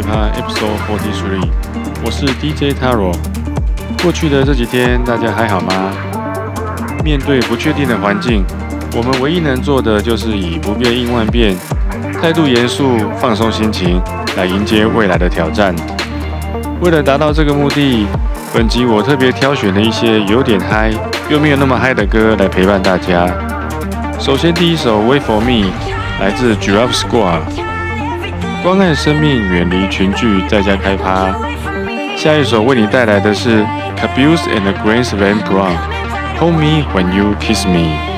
Episode Forty Three，我是 DJ Taro。过去的这几天，大家还好吗？面对不确定的环境，我们唯一能做的就是以不变应万变，态度严肃，放松心情，来迎接未来的挑战。为了达到这个目的，本集我特别挑选了一些有点嗨又没有那么嗨的歌来陪伴大家。首先，第一首《Wait for Me》来自 Giraffe Squad，关爱生命，远离群聚，在家开趴。下一首为你带来的是 Caboose and Grace Van Brown，Hold Me When You Kiss Me。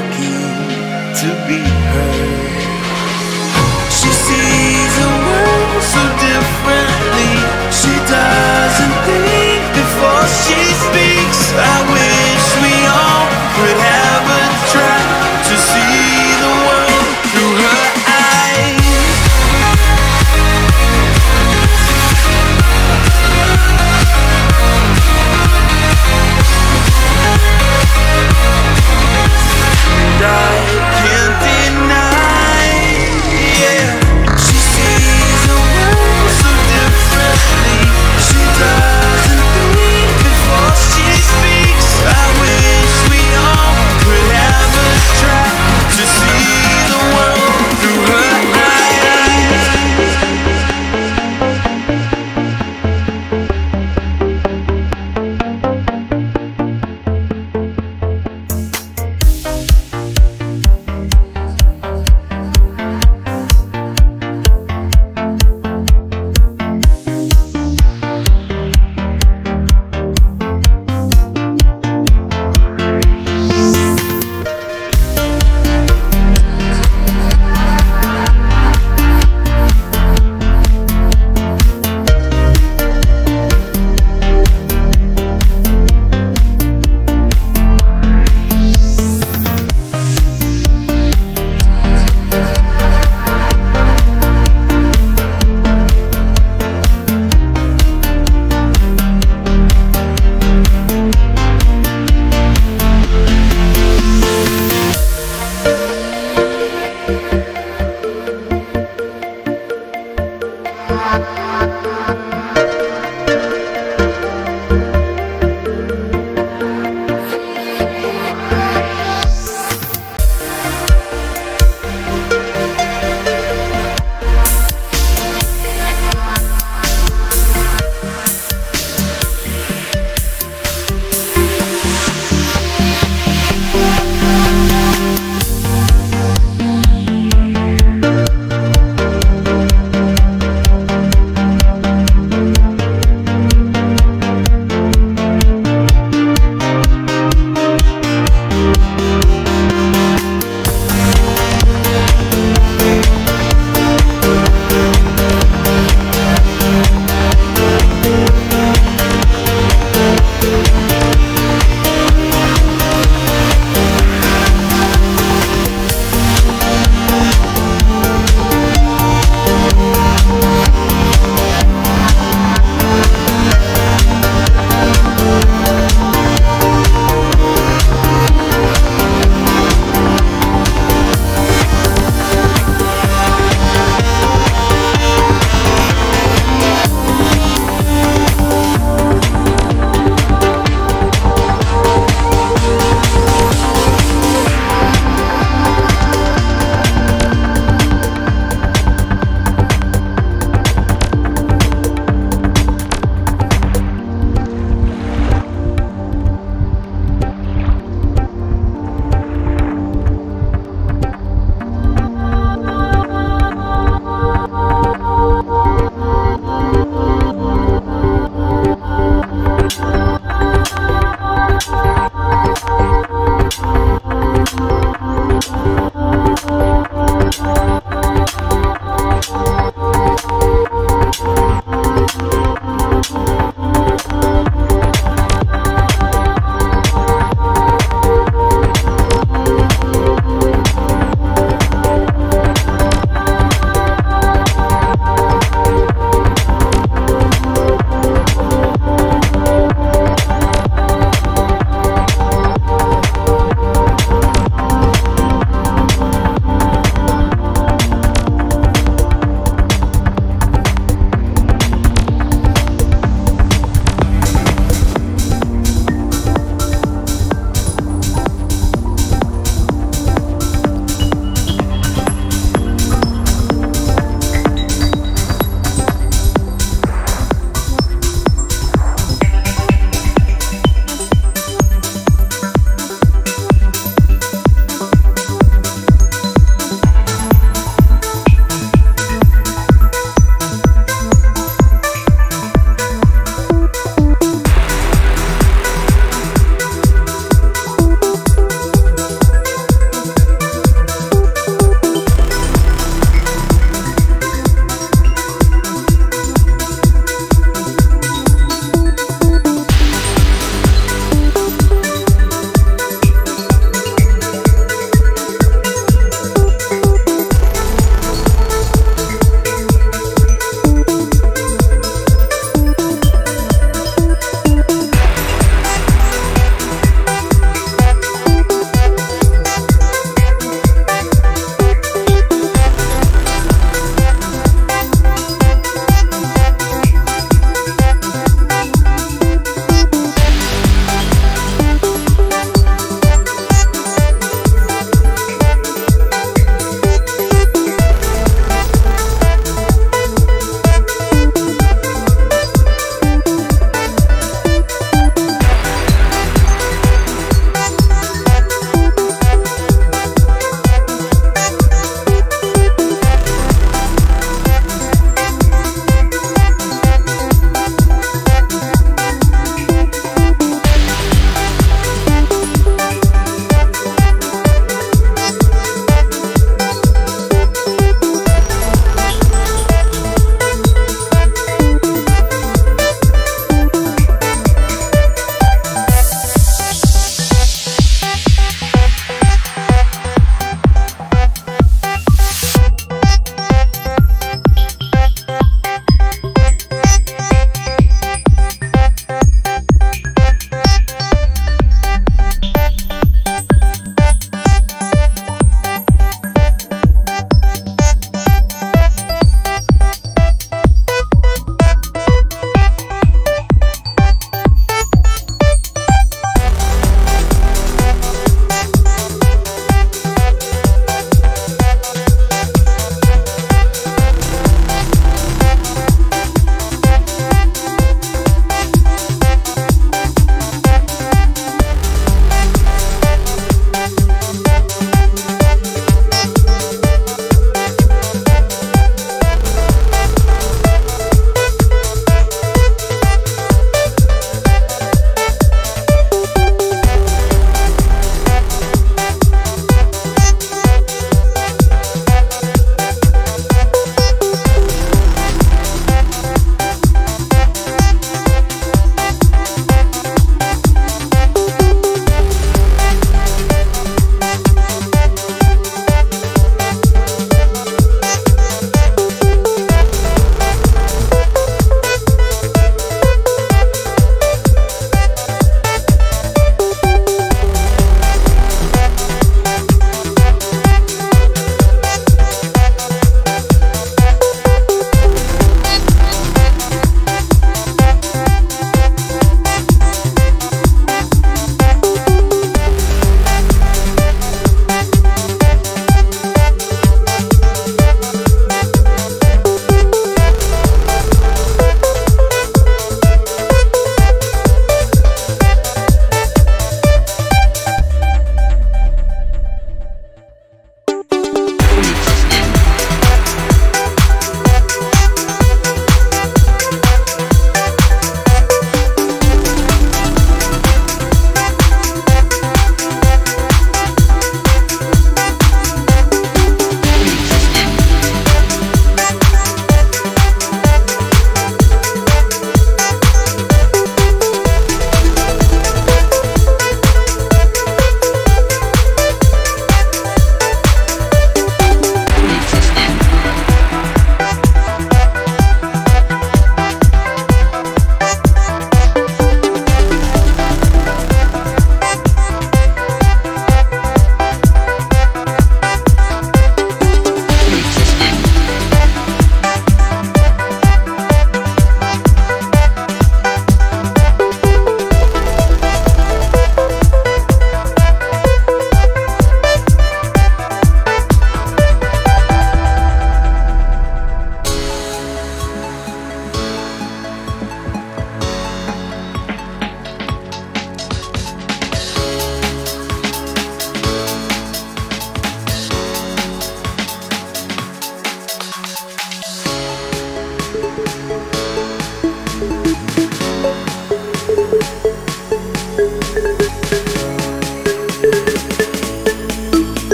Lucky to be heard.